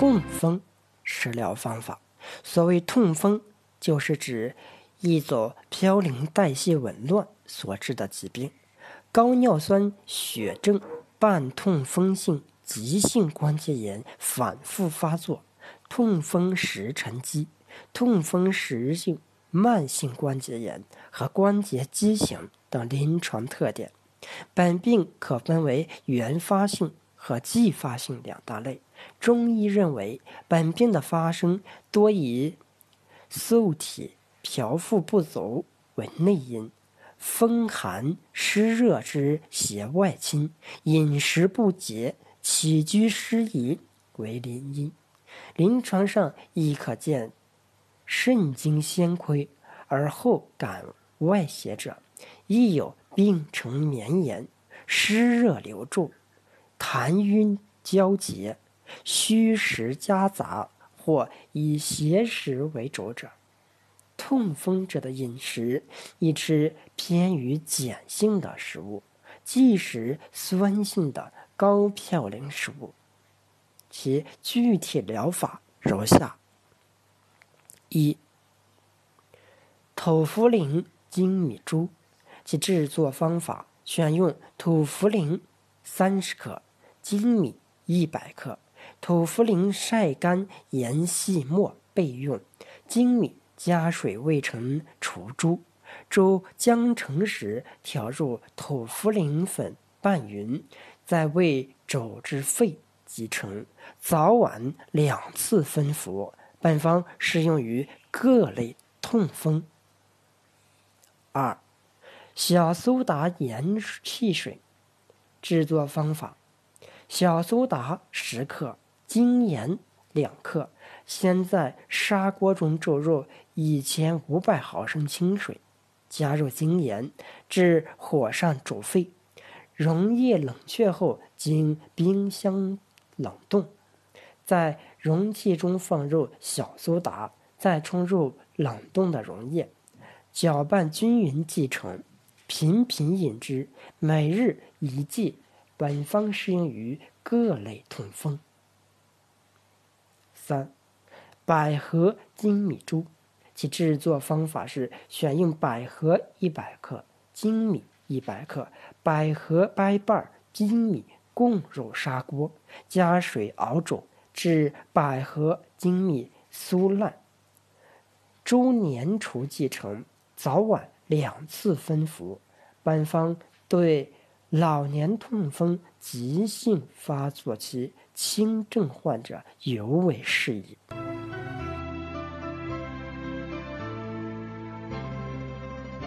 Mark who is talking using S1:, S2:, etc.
S1: 痛风食疗方法。所谓痛风，就是指一种嘌呤代谢紊乱所致的疾病，高尿酸血症伴痛风性急性关节炎反复发作，痛风时沉积，痛风时性慢性关节炎和关节畸形等临床特点。本病可分为原发性和继发性两大类。中医认为，本病的发生多以素体调腹不足为内因，风寒湿热之邪外侵，饮食不节、起居失宜为邻因。临床上亦可见肾精先亏而后感外邪者，亦有病程绵延、湿热流注、痰晕交结。虚实夹杂，或以邪食为主者，痛风者的饮食宜吃偏于碱性的食物，忌食酸性的高嘌呤食物。其具体疗法如下：一、土茯苓粳米珠，其制作方法：选用土茯苓三十克，粳米一百克。土茯苓晒干研细末备用，粳米加水未成除珠，粥将成时调入土茯苓粉拌匀，再为肘至肺即成。早晚两次分服。本方适用于各类痛风。二、小苏打盐汽水，制作方法：小苏打十克。精盐两克，先在砂锅中注入一千五百毫升清水，加入精盐，至火上煮沸，溶液冷却后，经冰箱冷冻，在容器中放入小苏打，再冲入冷冻的溶液，搅拌均匀即成，频频饮之，每日一剂。本方适用于各类痛风。三、百合粳米粥，其制作方法是：选用百合一百克，精米一百克，百合掰瓣，精米共入砂锅，加水熬煮，至百合、精米酥烂，粥粘稠即成。早晚两次分服。本方对老年痛风急性发作期轻症患者尤为适宜。